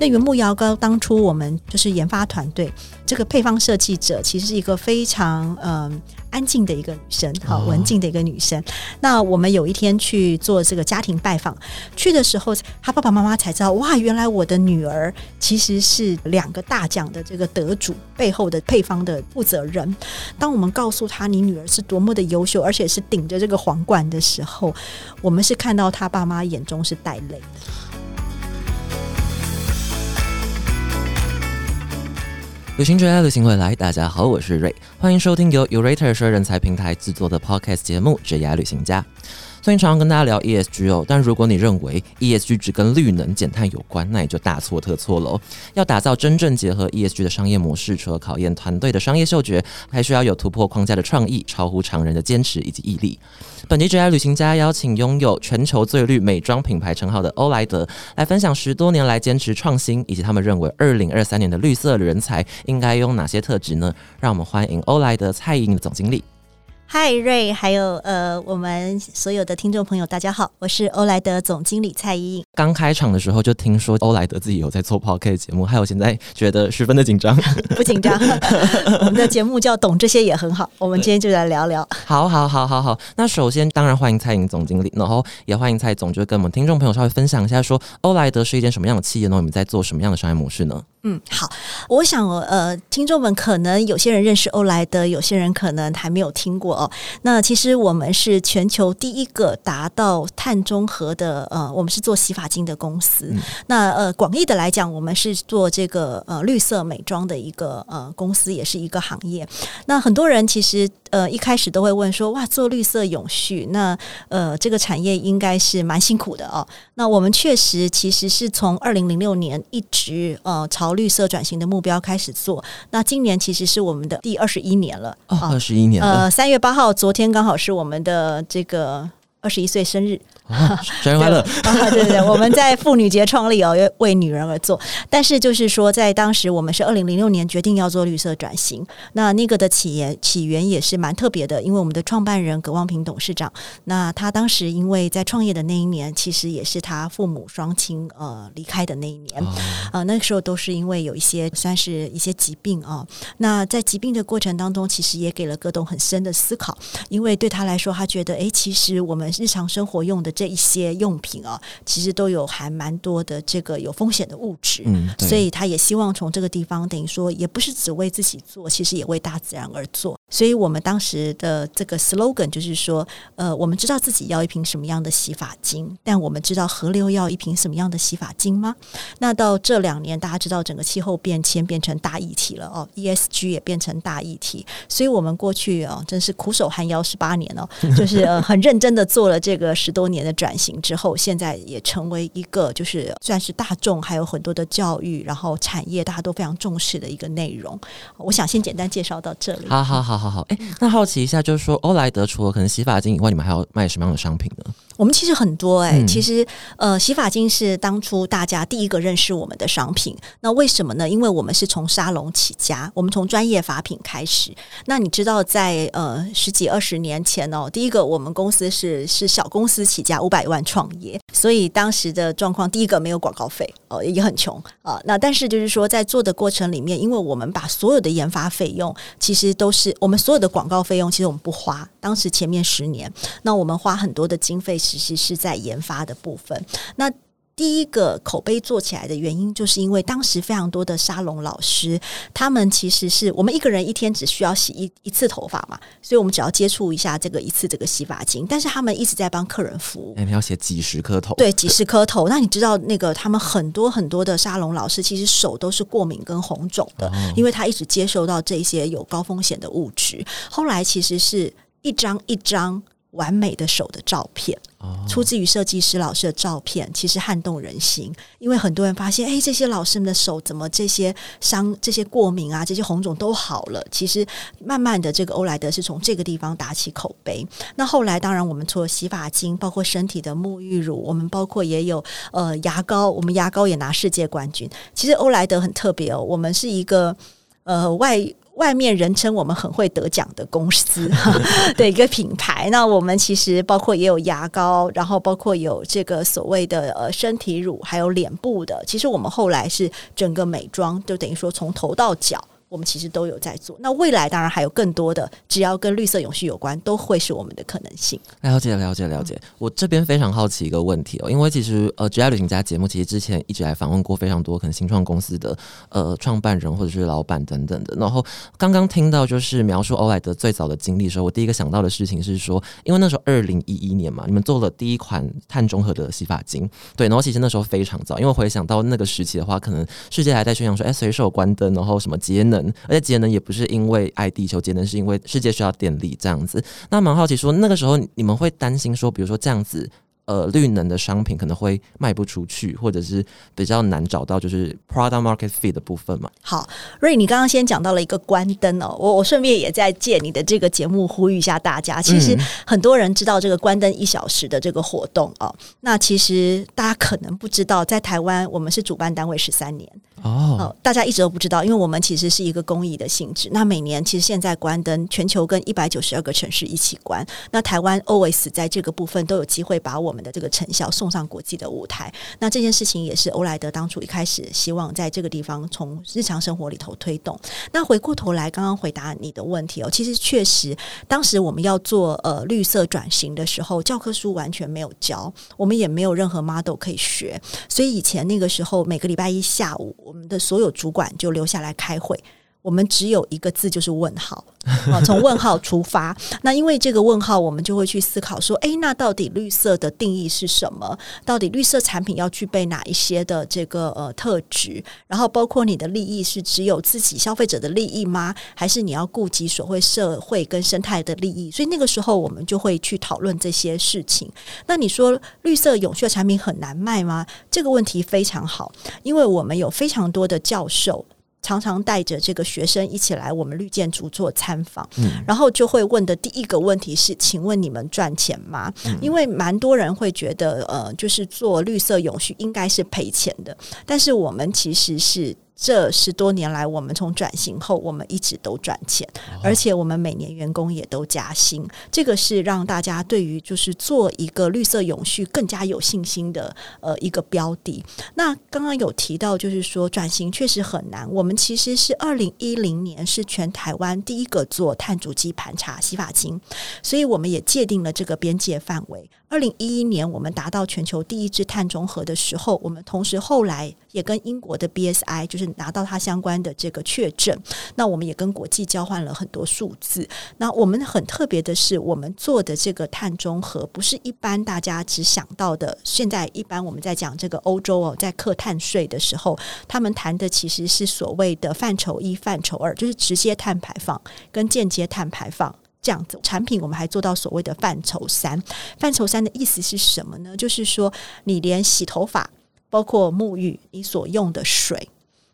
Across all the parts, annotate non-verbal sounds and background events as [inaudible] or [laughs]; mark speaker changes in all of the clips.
Speaker 1: 那原木牙膏当初我们就是研发团队，这个配方设计者其实是一个非常嗯。安静的一个女生，好文静的一个女生。那我们有一天去做这个家庭拜访，去的时候，她爸爸妈妈才知道，哇，原来我的女儿其实是两个大奖的这个得主背后的配方的负责人。当我们告诉她你女儿是多么的优秀，而且是顶着这个皇冠的时候，我们是看到她爸妈眼中是带泪的。
Speaker 2: 旅行者爱旅行未来，大家好，我是瑞，欢迎收听由 Urater 说人才平台制作的 Podcast 节目《职业旅行家》。最近常常跟大家聊 ESG 哦，但如果你认为 ESG 只跟绿能减碳有关，那你就大错特错了。要打造真正结合 ESG 的商业模式，除了考验团队的商业嗅觉，还需要有突破框架的创意、超乎常人的坚持以及毅力。本集职业旅行家邀请拥有全球最绿美妆品牌称号的欧莱德，来分享十多年来坚持创新，以及他们认为二零二三年的绿色人才应该拥哪些特质呢？让我们欢迎欧莱德蔡颖总经理。
Speaker 1: 嗨，瑞，还有呃，我们所有的听众朋友，大家好，我是欧莱德总经理蔡依。
Speaker 2: 刚开场的时候就听说欧莱德自己有在做 podcast 节目，还有现在觉得十分的紧张，[laughs]
Speaker 1: 不紧张。[laughs] 我们的节目叫懂这些也很好，我们今天就来聊聊。
Speaker 2: 好好好好好，那首先当然欢迎蔡颖总经理，然后也欢迎蔡总，就跟我们听众朋友稍微分享一下，说欧莱德是一间什么样的企业呢？你们在做什么样的商业模式呢？
Speaker 1: 嗯，好，我想呃，听众们可能有些人认识欧莱德，有些人可能还没有听过哦。那其实我们是全球第一个达到碳中和的呃，我们是做洗发精的公司。那呃，广义的来讲，我们是做这个呃绿色美妆的一个呃公司，也是一个行业。那很多人其实呃一开始都会问说，哇，做绿色永续，那呃这个产业应该是蛮辛苦的哦。那我们确实其实是从二零零六年一直呃朝朝绿色转型的目标开始做，那今年其实是我们的第二十一年了。
Speaker 2: 哦，二十一年了。
Speaker 1: 呃，三月八号，昨天刚好是我们的这个二十一岁生日。[laughs]
Speaker 2: 生日快乐！
Speaker 1: 啊，对对对，我们在妇女节创立哦，为女人而做。但是就是说，在当时我们是二零零六年决定要做绿色转型，那那个的起源起源也是蛮特别的，因为我们的创办人葛望平董事长，那他当时因为在创业的那一年，其实也是他父母双亲呃离开的那一年啊，那个时候都是因为有一些算是一些疾病啊。那在疾病的过程当中，其实也给了葛董很深的思考，因为对他来说，他觉得哎，其实我们日常生活用的。这一些用品啊，其实都有还蛮多的这个有风险的物质，嗯，所以他也希望从这个地方，等于说也不是只为自己做，其实也为大自然而做。所以我们当时的这个 slogan 就是说，呃，我们知道自己要一瓶什么样的洗发精，但我们知道河流要一瓶什么样的洗发精吗？那到这两年，大家知道整个气候变迁变成大议题了哦，ESG 也变成大议题，所以我们过去啊，真是苦守寒窑十八年哦，[laughs] 就是呃很认真的做了这个十多年的。转型之后，现在也成为一个就是算是大众还有很多的教育，然后产业大家都非常重视的一个内容。我想先简单介绍到这里。
Speaker 2: 好好好好好，哎，那好奇一下，就是说欧莱德除了可能洗发精以外，你们还要卖什么样的商品呢？
Speaker 1: 我们其实很多哎，其实呃，洗发精是当初大家第一个认识我们的商品。那为什么呢？因为我们是从沙龙起家，我们从专业发品开始。那你知道，在呃十几二十年前哦，第一个我们公司是是小公司起家，五百万创业，所以当时的状况，第一个没有广告费哦，也很穷啊。那但是就是说，在做的过程里面，因为我们把所有的研发费用，其实都是我我们所有的广告费用，其实我们不花。当时前面十年，那我们花很多的经费。其实是在研发的部分。那第一个口碑做起来的原因，就是因为当时非常多的沙龙老师，他们其实是我们一个人一天只需要洗一一次头发嘛，所以我们只要接触一下这个一次这个洗发精。但是他们一直在帮客人服务，
Speaker 2: 你要写几十颗头，
Speaker 1: 对，几十颗头。那你知道那个他们很多很多的沙龙老师，其实手都是过敏跟红肿的，因为他一直接受到这些有高风险的物质。后来其实是一张一张。完美的手的照片，出自于设计师老师的照片，其实撼动人心。因为很多人发现，哎，这些老师们的手怎么这些伤、这些过敏啊、这些红肿都好了。其实慢慢的，这个欧莱德是从这个地方打起口碑。那后来，当然我们除了洗发精，包括身体的沐浴乳，我们包括也有呃牙膏，我们牙膏也拿世界冠军。其实欧莱德很特别哦，我们是一个。呃外。外面人称我们很会得奖的公司 [laughs] 的一个品牌，那我们其实包括也有牙膏，然后包括有这个所谓的呃身体乳，还有脸部的。其实我们后来是整个美妆，就等于说从头到脚。我们其实都有在做，那未来当然还有更多的，只要跟绿色永续有关，都会是我们的可能性。
Speaker 2: 了解，了解，了解。我这边非常好奇一个问题哦，因为其实呃职业旅行家节目其实之前一直来访问过非常多可能新创公司的呃创办人或者是老板等等的。然后刚刚听到就是描述欧莱德最早的经历的时候，我第一个想到的事情是说，因为那时候二零一一年嘛，你们做了第一款碳中和的洗发精，对。然后其实那时候非常早，因为回想到那个时期的话，可能世界还在宣扬说，哎，随手关灯，然后什么节能，而且节能也。不是因为爱地球节能，是因为世界需要电力这样子。那蛮好奇，说那个时候你们会担心说，比如说这样子。呃，绿能的商品可能会卖不出去，或者是比较难找到，就是 product market fit 的部分嘛。
Speaker 1: 好，瑞，你刚刚先讲到了一个关灯哦，我我顺便也在借你的这个节目呼吁一下大家。其实很多人知道这个关灯一小时的这个活动哦，那其实大家可能不知道，在台湾我们是主办单位十三年哦，大家一直都不知道，因为我们其实是一个公益的性质。那每年其实现在关灯，全球跟一百九十二个城市一起关，那台湾 always 在这个部分都有机会把我们。的这个成效送上国际的舞台，那这件事情也是欧莱德当初一开始希望在这个地方从日常生活里头推动。那回过头来，刚刚回答你的问题哦，其实确实，当时我们要做呃绿色转型的时候，教科书完全没有教，我们也没有任何 model 可以学，所以以前那个时候每个礼拜一下午，我们的所有主管就留下来开会。我们只有一个字，就是问号啊！[laughs] 从问号出发，那因为这个问号，我们就会去思考说：哎，那到底绿色的定义是什么？到底绿色产品要具备哪一些的这个呃特质？然后包括你的利益是只有自己消费者的利益吗？还是你要顾及所谓社会跟生态的利益？所以那个时候，我们就会去讨论这些事情。那你说绿色永续的产品很难卖吗？这个问题非常好，因为我们有非常多的教授。常常带着这个学生一起来我们绿建筑做参访，然后就会问的第一个问题是：请问你们赚钱吗？因为蛮多人会觉得，呃，就是做绿色永续应该是赔钱的，但是我们其实是。这十多年来，我们从转型后，我们一直都赚钱，而且我们每年员工也都加薪。这个是让大家对于就是做一个绿色永续更加有信心的呃一个标的。那刚刚有提到，就是说转型确实很难。我们其实是二零一零年是全台湾第一个做碳足迹盘查洗发精，所以我们也界定了这个边界范围。二零一一年，我们达到全球第一支碳中和的时候，我们同时后来也跟英国的 BSI 就是拿到它相关的这个确证。那我们也跟国际交换了很多数字。那我们很特别的是，我们做的这个碳中和不是一般大家只想到的。现在一般我们在讲这个欧洲哦，在课碳税的时候，他们谈的其实是所谓的范畴一、范畴二，就是直接碳排放跟间接碳排放。这样子产品，我们还做到所谓的范畴三。范畴三的意思是什么呢？就是说，你连洗头发，包括沐浴，你所用的水，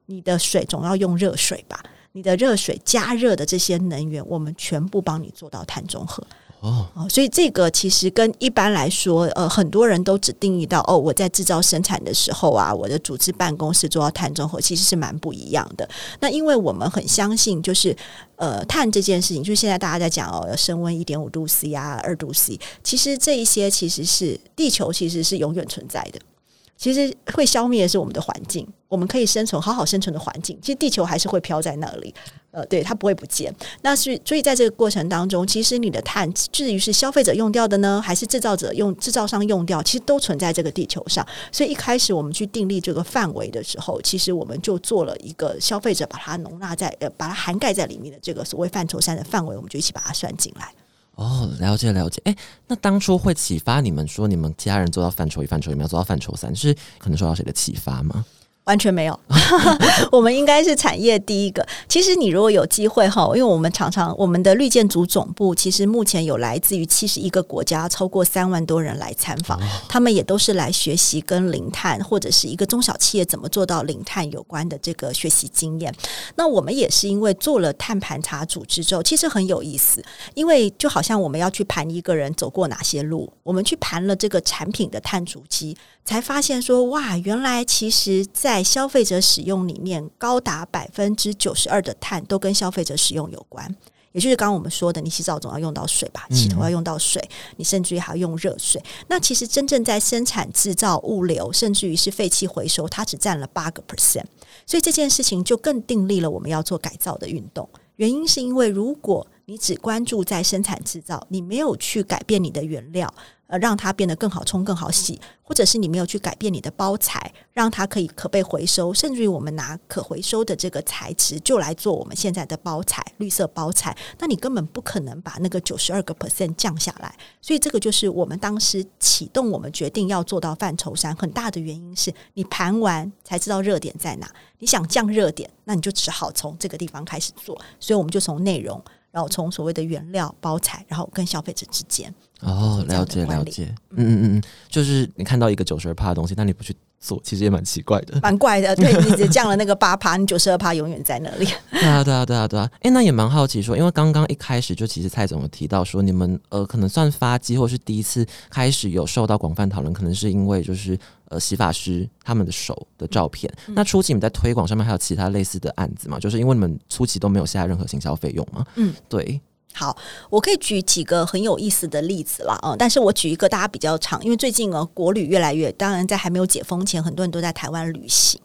Speaker 1: 你的水总要用热水吧？你的热水加热的这些能源，我们全部帮你做到碳中和。哦，所以这个其实跟一般来说，呃，很多人都只定义到哦，我在制造生产的时候啊，我的组织办公室做到碳中和，其实是蛮不一样的。那因为我们很相信，就是呃，碳这件事情，就是现在大家在讲哦，要升温一点五度 C 啊，二度 C，其实这一些其实是地球其实是永远存在的。其实会消灭的是我们的环境，我们可以生存好好生存的环境，其实地球还是会飘在那里，呃，对，它不会不见。那是所以在这个过程当中，其实你的碳至于是消费者用掉的呢，还是制造者用制造商用掉，其实都存在这个地球上。所以一开始我们去订立这个范围的时候，其实我们就做了一个消费者把它容纳在呃把它涵盖在里面的这个所谓范畴三的范围，我们就一起把它算进来。
Speaker 2: 哦，了解了解。哎，那当初会启发你们说你们家人做到范畴一、范畴一，要做到范畴三，是可能受到谁的启发吗？
Speaker 1: 完全没有，[laughs] 我们应该是产业第一个。其实你如果有机会哈，因为我们常常我们的绿建组总部其实目前有来自于七十一个国家，超过三万多人来参访，他们也都是来学习跟零碳或者是一个中小企业怎么做到零碳有关的这个学习经验。那我们也是因为做了碳盘查组织之后，其实很有意思，因为就好像我们要去盘一个人走过哪些路，我们去盘了这个产品的碳足迹。才发现说，哇，原来其实，在消费者使用里面，高达百分之九十二的碳都跟消费者使用有关。也就是刚刚我们说的，你洗澡总要用到水吧，洗头要用到水，你甚至于还要用热水。那其实真正在生产、制造、物流，甚至于是废弃回收，它只占了八个 percent。所以这件事情就更定立了我们要做改造的运动。原因是因为如果你只关注在生产制造，你没有去改变你的原料。呃，让它变得更好冲、更好洗，或者是你没有去改变你的包材，让它可以可被回收，甚至于我们拿可回收的这个材质就来做我们现在的包材，绿色包材，那你根本不可能把那个九十二个 percent 降下来。所以这个就是我们当时启动我们决定要做到范畴三很大的原因，是你盘完才知道热点在哪。你想降热点，那你就只好从这个地方开始做。所以我们就从内容。然后从所谓的原料包材，然后跟消费者之间
Speaker 2: 哦，了解了解，嗯嗯嗯嗯，就是你看到一个九十二趴的东西，但你不去做，其实也蛮奇怪的，
Speaker 1: 蛮怪的。对你只降了那个八趴，你九十二趴永远在那里。
Speaker 2: 对啊对啊对啊对啊，哎，那也蛮好奇说，因为刚刚一开始就其实蔡总有提到说，你们呃可能算发迹，或是第一次开始有受到广泛讨论，可能是因为就是。呃，洗发师他们的手的照片。那初期你们在推广上面还有其他类似的案子吗？就是因为你们初期都没有下任何行销费用吗？嗯，对。
Speaker 1: 好，我可以举几个很有意思的例子了啊！但是我举一个大家比较长，因为最近呃，国旅越来越，当然在还没有解封前，很多人都在台湾旅行。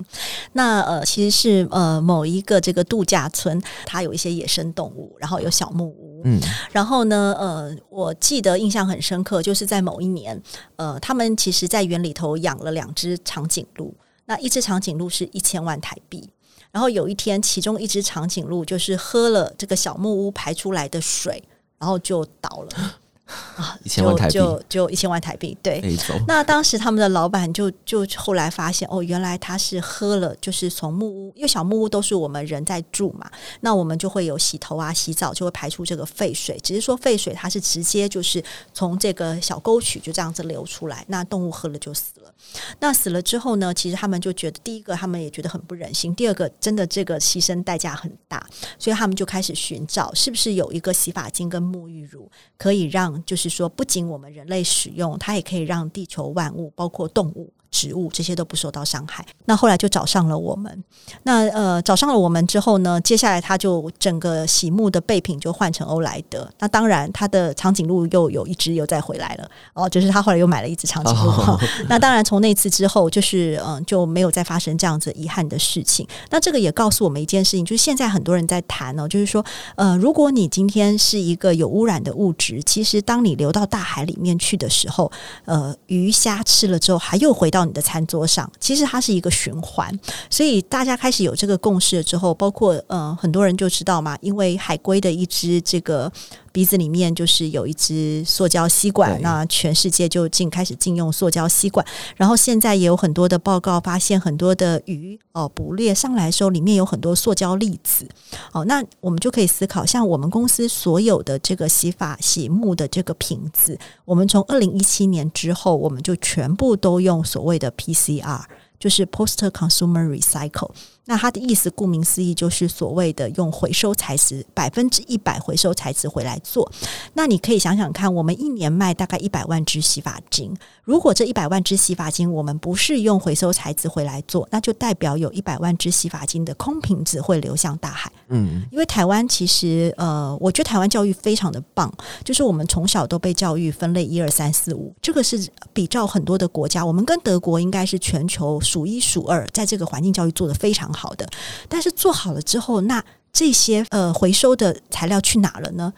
Speaker 1: 那呃，其实是呃某一个这个度假村，它有一些野生动物，然后有小木屋。嗯，然后呢，呃，我记得印象很深刻，就是在某一年，呃，他们其实在园里头养了两只长颈鹿，那一只长颈鹿是一千万台币。然后有一天，其中一只长颈鹿就是喝了这个小木屋排出来的水，然后就倒了。[gasps]
Speaker 2: 啊，[laughs] 一千万台币
Speaker 1: 就就一千万台币，对。那当时他们的老板就就后来发现，哦，原来他是喝了，就是从木屋，因为小木屋都是我们人在住嘛，那我们就会有洗头啊、洗澡，就会排出这个废水。只是说废水它是直接就是从这个小沟渠就这样子流出来，那动物喝了就死了。那死了之后呢，其实他们就觉得，第一个他们也觉得很不忍心，第二个真的这个牺牲代价很大，所以他们就开始寻找是不是有一个洗发精跟沐浴乳可以让。就是说，不仅我们人类使用，它也可以让地球万物，包括动物。植物这些都不受到伤害。那后来就找上了我们。那呃，找上了我们之后呢，接下来他就整个洗木的备品就换成欧莱德。那当然，他的长颈鹿又有一只又再回来了。哦，就是他后来又买了一只长颈鹿。那当然，从那次之后，就是嗯，就没有再发生这样子遗憾的事情。那这个也告诉我们一件事情，就是现在很多人在谈哦，就是说，呃，如果你今天是一个有污染的物质，其实当你流到大海里面去的时候，呃，鱼虾吃了之后，还又回到。到你的餐桌上，其实它是一个循环，所以大家开始有这个共识了之后，包括呃很多人就知道嘛，因为海龟的一只这个。鼻子里面就是有一支塑胶吸管，那全世界就禁开始禁用塑胶吸管。然后现在也有很多的报告发现，很多的鱼哦捕猎上来的时候，里面有很多塑胶粒子。哦，那我们就可以思考，像我们公司所有的这个洗发洗沐的这个瓶子，我们从二零一七年之后，我们就全部都用所谓的 PCR，就是 Post Consumer Recycle。那它的意思，顾名思义，就是所谓的用回收材质，百分之一百回收材质回来做。那你可以想想看，我们一年卖大概一百万支洗发精，如果这一百万支洗发精我们不是用回收材质回来做，那就代表有一百万支洗发精的空瓶子会流向大海。嗯，因为台湾其实，呃，我觉得台湾教育非常的棒，就是我们从小都被教育分类一二三四五，这个是比照很多的国家，我们跟德国应该是全球数一数二，在这个环境教育做的非常好。好的，但是做好了之后，那这些呃回收的材料去哪了呢？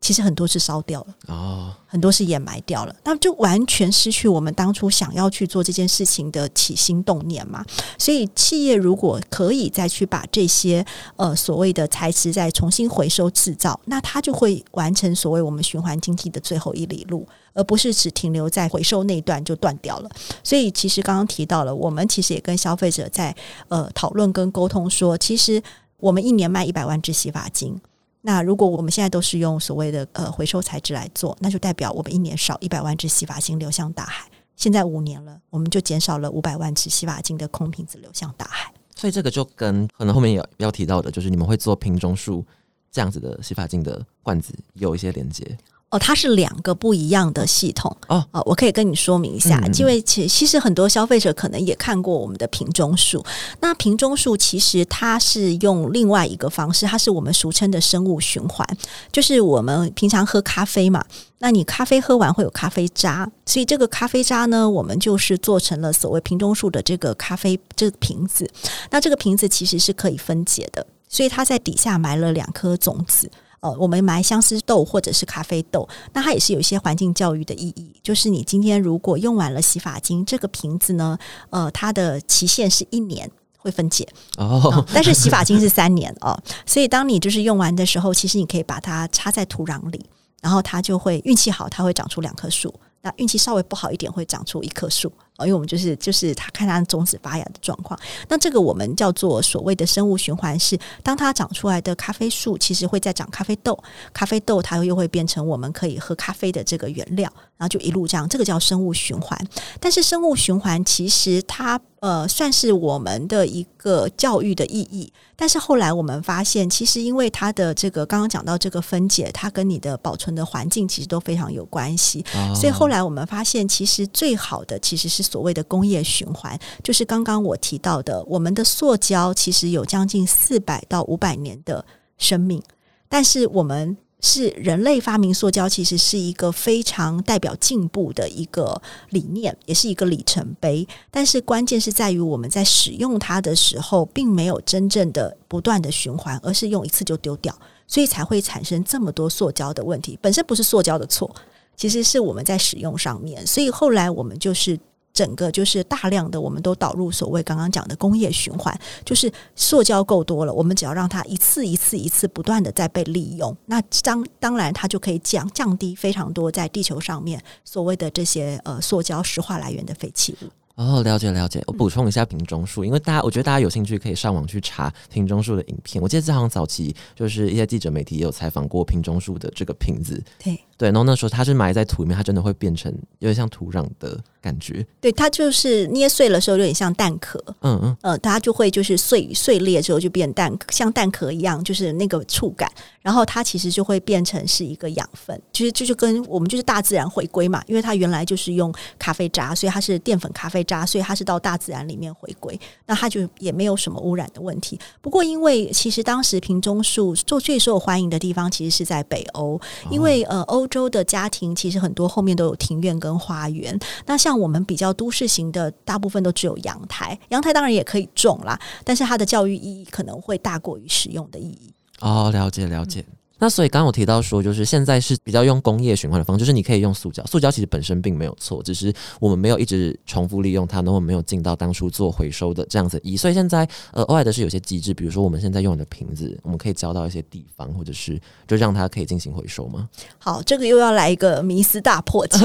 Speaker 1: 其实很多是烧掉了哦，很多是掩埋掉了，那就完全失去我们当初想要去做这件事情的起心动念嘛。所以企业如果可以再去把这些呃所谓的材质再重新回收制造，那它就会完成所谓我们循环经济的最后一里路。而不是只停留在回收那一段就断掉了，所以其实刚刚提到了，我们其实也跟消费者在呃讨论跟沟通，说其实我们一年卖一百万支洗发精，那如果我们现在都是用所谓的呃回收材质来做，那就代表我们一年少一百万支洗发精流向大海。现在五年了，我们就减少了五百万支洗发精的空瓶子流向大海。
Speaker 2: 所以这个就跟可能后面有要提到的，就是你们会做瓶中树这样子的洗发精的罐子有一些连接。
Speaker 1: 哦，它是两个不一样的系统
Speaker 2: 哦
Speaker 1: 哦，我可以跟你说明一下，因为其其实很多消费者可能也看过我们的瓶中树。那瓶中树其实它是用另外一个方式，它是我们俗称的生物循环，就是我们平常喝咖啡嘛，那你咖啡喝完会有咖啡渣，所以这个咖啡渣呢，我们就是做成了所谓瓶中树的这个咖啡这个瓶子。那这个瓶子其实是可以分解的，所以它在底下埋了两颗种子。呃，我们埋相思豆或者是咖啡豆，那它也是有一些环境教育的意义。就是你今天如果用完了洗发精，这个瓶子呢，呃，它的期限是一年。会分解，
Speaker 2: 哦
Speaker 1: 嗯，但是洗发精是三年哦，所以当你就是用完的时候，其实你可以把它插在土壤里，然后它就会运气好，它会长出两棵树；那运气稍微不好一点，会长出一棵树。哦，因为我们就是就是他看他种子发芽的状况。那这个我们叫做所谓的生物循环，是当它长出来的咖啡树，其实会在长咖啡豆，咖啡豆它又会变成我们可以喝咖啡的这个原料，然后就一路这样，这个叫生物循环。但是生物循环其实它呃算是我们的一个教育的意义，但是后来我们发现，其实因为它的这个刚刚讲到这个分解，它跟你的保存的环境其实都非常有关系，
Speaker 2: 哦
Speaker 1: 所以后来我们发现，其实最好的其实是所谓的工业循环，就是刚刚我提到的，我们的塑胶其实有将近四百到五百年的生命，但是我们是人类发明塑胶，其实是一个非常代表进步的一个理念，也是一个里程碑。但是关键是在于我们在使用它的时候，并没有真正的不断的循环，而是用一次就丢掉，所以才会产生这么多塑胶的问题。本身不是塑胶的错，其实是我们在使用上面。所以后来我们就是。整个就是大量的，我们都导入所谓刚刚讲的工业循环，就是塑胶够多了，我们只要让它一次一次一次不断的在被利用，那当当然它就可以降降低非常多在地球上面所谓的这些呃塑胶石化来源的废弃物。
Speaker 2: 哦，了解了解。我补充一下瓶中树，因为大家我觉得大家有兴趣可以上网去查瓶中树的影片。我记得这好像早期就是一些记者媒体也有采访过瓶中树的这个瓶子，
Speaker 1: 对
Speaker 2: 对，然后那时候它是埋在土里面，它真的会变成有点像土壤的感觉。
Speaker 1: 对，它就是捏碎了时候有点像蛋壳，
Speaker 2: 嗯嗯，
Speaker 1: 呃，它就会就是碎碎裂之后就变蛋，像蛋壳一样，就是那个触感，然后它其实就会变成是一个养分，其实这就跟我们就是大自然回归嘛，因为它原来就是用咖啡渣，所以它是淀粉咖啡渣，所以它是到大自然里面回归，那它就也没有什么污染的问题。不过因为其实当时瓶中树做最受欢迎的地方其实是在北欧，因为呃欧州的家庭其实很多后面都有庭院跟花园，那像我们比较都市型的，大部分都只有阳台，阳台当然也可以种啦，但是它的教育意义可能会大过于实用的意义。
Speaker 2: 哦，了解了解。那所以刚刚我提到说，就是现在是比较用工业循环的方式，就是你可以用塑胶，塑胶其实本身并没有错，只是我们没有一直重复利用它，然后没有尽到当初做回收的这样子意义。所以现在呃，额外的是有些机制，比如说我们现在用的瓶子，我们可以交到一些地方，或者是就让它可以进行回收吗？
Speaker 1: 好，这个又要来一个迷思大破解，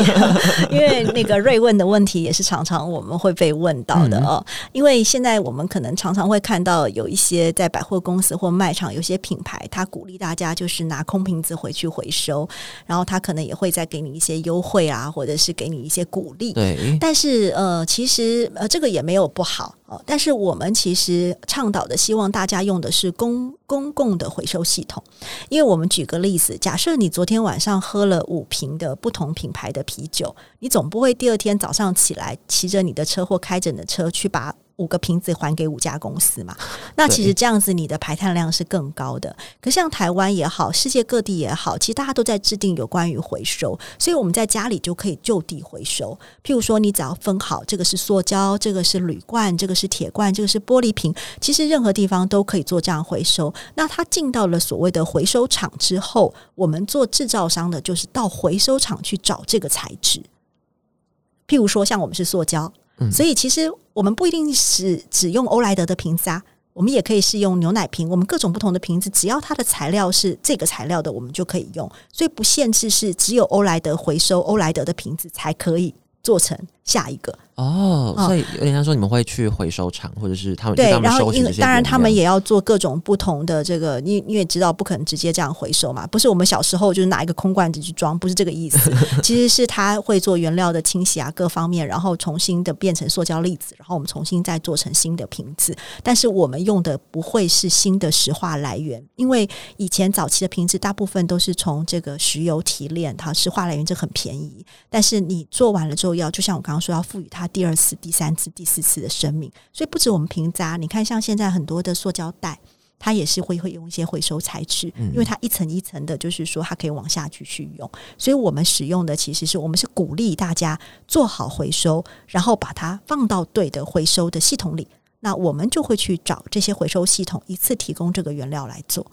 Speaker 1: 因为那个瑞问的问题也是常常我们会被问到的哦。因为现在我们可能常常会看到有一些在百货公司或卖场，有些品牌它鼓励大家就是拿空瓶子回去回收，然后他可能也会再给你一些优惠啊，或者是给你一些鼓励。
Speaker 2: 对，
Speaker 1: 但是呃，其实呃，这个也没有不好哦、但是我们其实倡导的，希望大家用的是公公共的回收系统。因为我们举个例子，假设你昨天晚上喝了五瓶的不同品牌的啤酒，你总不会第二天早上起来骑着你的车或开着你的车去把五个瓶子还给五家公司嘛？[laughs] 那其实这样子你的排碳量是更高的。可像台湾也好，世界各地也好，其实大家都在制定有关于回收，所以我们在家里就可以就地回收。譬如说，你只要分好，这个是塑胶，这个是铝罐，这个是铁罐，这个是玻璃瓶，其实任何地方都可以做这样回收。那它进到了所谓的回收厂之后，我们做制造商的就是到回收厂去找这个材质。譬如说，像我们是塑胶，所以其实我们不一定是只用欧莱德的瓶子啊。我们也可以是用牛奶瓶，我们各种不同的瓶子，只要它的材料是这个材料的，我们就可以用。所以不限制是只有欧莱德回收欧莱德的瓶子才可以做成下一个。
Speaker 2: 哦，
Speaker 1: 哦
Speaker 2: 所以有点像说你们会去回收厂，或者是他们
Speaker 1: 对然后因为当然他们也要做各种不同的这个，你你也知道不可能直接这样回收嘛，不是我们小时候就是拿一个空罐子去装，不是这个意思。[laughs] 其实是他会做原料的清洗啊，各方面，然后重新的变成塑胶粒子，然后我们重新再做成新的瓶子。但是我们用的不会是新的石化来源，因为以前早期的瓶子大部分都是从这个石油提炼，它石化来源这很便宜。但是你做完了之后要，就像我刚刚说，要赋予它第二次、第三次、第四次的生命。所以不止我们平扎，你看像现在很多的塑胶袋。它也是会会用一些回收材质，因为它一层一层的，就是说它可以往下去去用。所以我们使用的其实是我们是鼓励大家做好回收，然后把它放到对的回收的系统里。那我们就会去找这些回收系统，一次提供这个原料来做。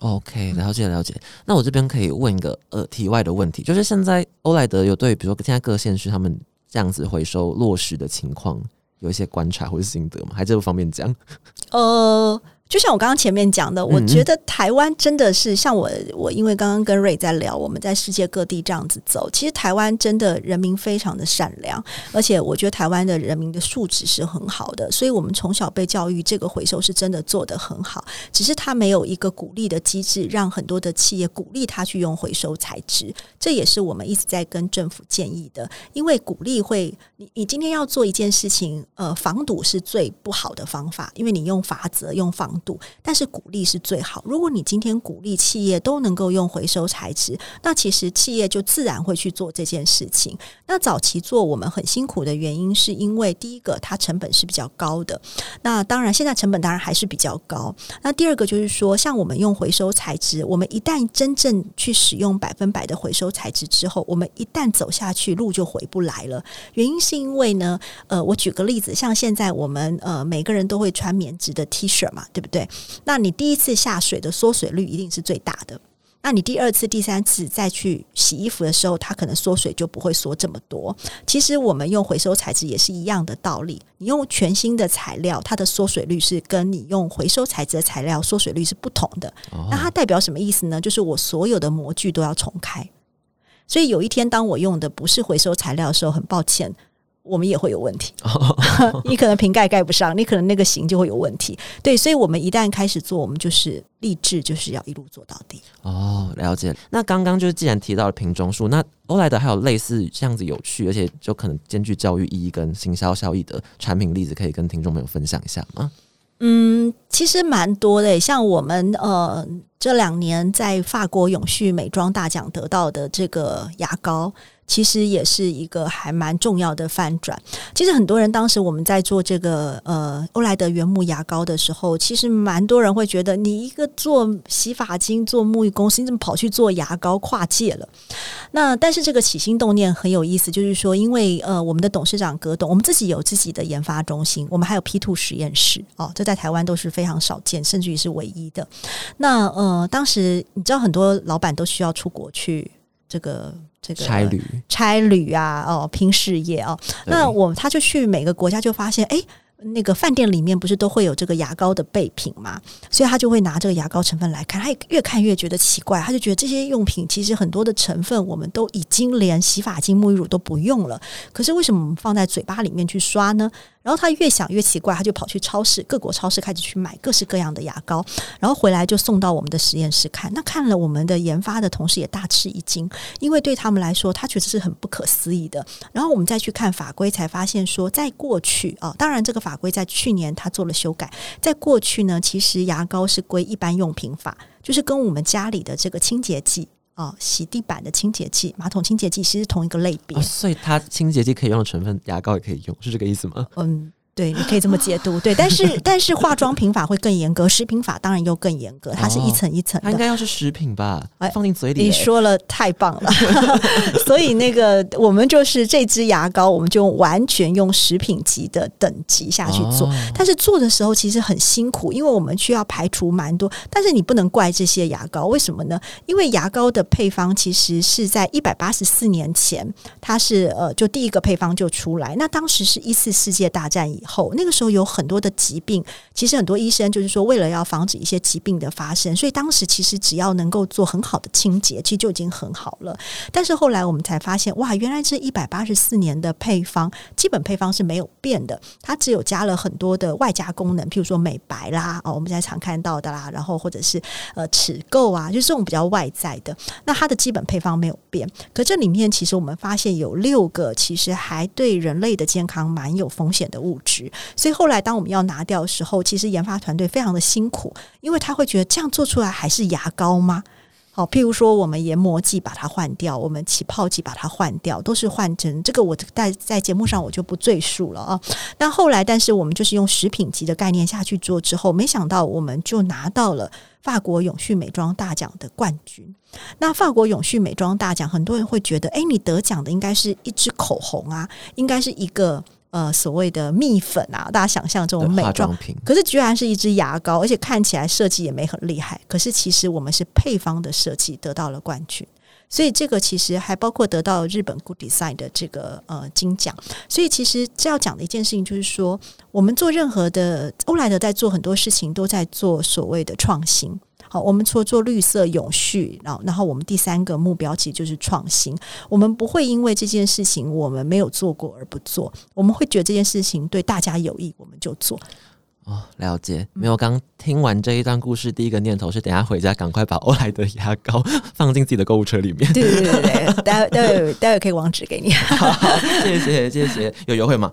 Speaker 2: OK，了解了解。那我这边可以问一个呃题外的问题，就是现在欧莱德有对比如说现在各县市他们这样子回收落实的情况有一些观察或是心得吗？还这不方便讲？[laughs]
Speaker 1: 呃，就像我刚刚前面讲的，我
Speaker 2: 嗯。
Speaker 1: 觉得台湾真的是像我，我因为刚刚跟瑞在聊，我们在世界各地这样子走，其实台湾真的人民非常的善良，而且我觉得台湾的人民的素质是很好的，所以我们从小被教育这个回收是真的做得很好，只是它没有一个鼓励的机制，让很多的企业鼓励他去用回收材质，这也是我们一直在跟政府建议的，因为鼓励会，你你今天要做一件事情，呃，防堵是最不好的方法，因为你用法则、用防度，但是鼓励是最好。如果你今天鼓励企业都能够用回收材质，那其实企业就自然会去做这件事情。那早期做我们很辛苦的原因，是因为第一个它成本是比较高的，那当然现在成本当然还是比较高。那第二个就是说，像我们用回收材质，我们一旦真正去使用百分百的回收材质之后，我们一旦走下去，路就回不来了。原因是因为呢，呃，我举个例子，像现在我们呃每个人都会穿棉质的 T 恤嘛，对不对？那你第一次下水的缩水率一定是最大的。那你第二次、第三次再去洗衣服的时候，它可能缩水就不会缩这么多。其实我们用回收材质也是一样的道理，你用全新的材料，它的缩水率是跟你用回收材质的材料缩水率是不同的。
Speaker 2: 哦
Speaker 1: 那它代表什么意思呢？就是我所有的模具都要重开。所以有一天，当我用的不是回收材料的时候，很抱歉，我们也会有问题。[laughs] [laughs] 你可能瓶盖盖不上，你可能那个型就会有问题。对，所以我们一旦开始做，我们就是立志就是要一路做到底。
Speaker 2: 哦，了解。那刚刚就是既然提到了瓶装数，那欧莱德还有类似这样子有趣，而且就可能兼具教育意义跟行销效益的产品例子，可以跟听众朋友分享一下吗？
Speaker 1: 嗯，其实蛮多的，像我们呃这两年在法国永续美妆大奖得到的这个牙膏。其实也是一个还蛮重要的翻转。其实很多人当时我们在做这个呃欧莱德原木牙膏的时候，其实蛮多人会觉得，你一个做洗发精、做沐浴公司，你怎么跑去做牙膏，跨界了？那但是这个起心动念很有意思，就是说，因为呃我们的董事长葛董，我们自己有自己的研发中心，我们还有 P two 实验室哦，这在台湾都是非少见，甚至于是唯一的。那呃当时你知道很多老板都需要出国去这个。这个
Speaker 2: 差旅，
Speaker 1: 差旅啊，哦，拼事业啊，那我他就去每个国家就发现，哎，那个饭店里面不是都会有这个牙膏的备品嘛，所以他就会拿这个牙膏成分来看，他越看越觉得奇怪，他就觉得这些用品其实很多的成分我们都已经连洗发精、沐浴乳都不用了，可是为什么我们放在嘴巴里面去刷呢？然后他越想越奇怪，他就跑去超市，各国超市开始去买各式各样的牙膏，然后回来就送到我们的实验室看。那看了我们的研发的同事也大吃一惊，因为对他们来说，他觉得是很不可思议的。然后我们再去看法规，才发现说，在过去啊，当然这个法规在去年他做了修改，在过去呢，其实牙膏是归一般用品法，就是跟我们家里的这个清洁剂。啊、洗地板的清洁剂、马桶清洁剂其实是同一个类别。
Speaker 2: 哦，所以它清洁剂可以用的成分，牙膏也可以用，是这个意思吗？
Speaker 1: 嗯，对，你可以这么解读。对，但是 [laughs] 但是化妆品法会更严格，食品法当然又更严格，它是一层一层的。
Speaker 2: 它应该要是食品吧？
Speaker 1: 哎
Speaker 2: 放进嘴里、
Speaker 1: 你
Speaker 2: 欸
Speaker 1: 说了太棒了，[laughs] [laughs] 所以那个我们就是这支牙膏，我们就完全用食品级的等级下去做。
Speaker 2: 哦
Speaker 1: 但是做的时候其实很辛苦，因为我们需要排除蛮多。但是你不能怪这些牙膏，为什么呢？因为牙膏的配方其实是在一百八十四年前，它是呃就第一个配方就出来。那当时是一次世界大战以后，那个时候有很多的疾病，其实很多医生就是说，为了要防止一些疾病的发生，所以当时其实只要能够做很好的清洁，其实就已经很好了。但是后来我们才发现，哇，原来这一百八十四年的配方，基本配方是没有变的，它只有加了很多的外加功能，譬如说美白啦，哦，我们现在常看到的啦，然后或者是呃齿垢啊，就是这种比较外在的。那它的基本配方没有变，可这里面其实我们发现有六个，其实还对人类的健康蛮有风险的物质。所以后来当我们要拿掉的时候，其实研发团队非常的辛苦，因为他会觉得这样做出来还是牙膏吗？好，譬如说我们研磨剂把它换掉，我们起泡剂把它换掉，都是换成这个。我在在节目上我就不赘述了啊。那后来，但是我们就是用食品级的概念下去做之后，没想到我们就拿到了法国永续美妆大奖的冠军。那法国永续美妆大奖，很多人会觉得，哎，你得奖的应该是一支口红啊，应该是一个。呃，所谓的蜜粉啊，大家想象这种美妆
Speaker 2: 品，
Speaker 1: 可是居然是一支牙膏，而且看起来设计也没很厉害。可是其实我们是配方的设计得到了冠军，所以这个其实还包括得到日本 Good Design 的这个呃金奖。所以其实这要讲的一件事情就是说，我们做任何的欧莱德在做很多事情，都在做所谓的创新。我们除了做绿色永续，然后，然后我们第三个目标其实就是创新。我们不会因为这件事情我们没有做过而不做，我们会觉得这件事情对大家有益，我们就做。
Speaker 2: 哦，了解。没有，刚听完这一段故事，第一个念头是等下回家赶快把欧莱德牙膏 [laughs] 放进自己的购物车里面。
Speaker 1: 对对对对，待会待会待会可以网址给你。
Speaker 2: 好，好谢谢谢谢，有优惠吗？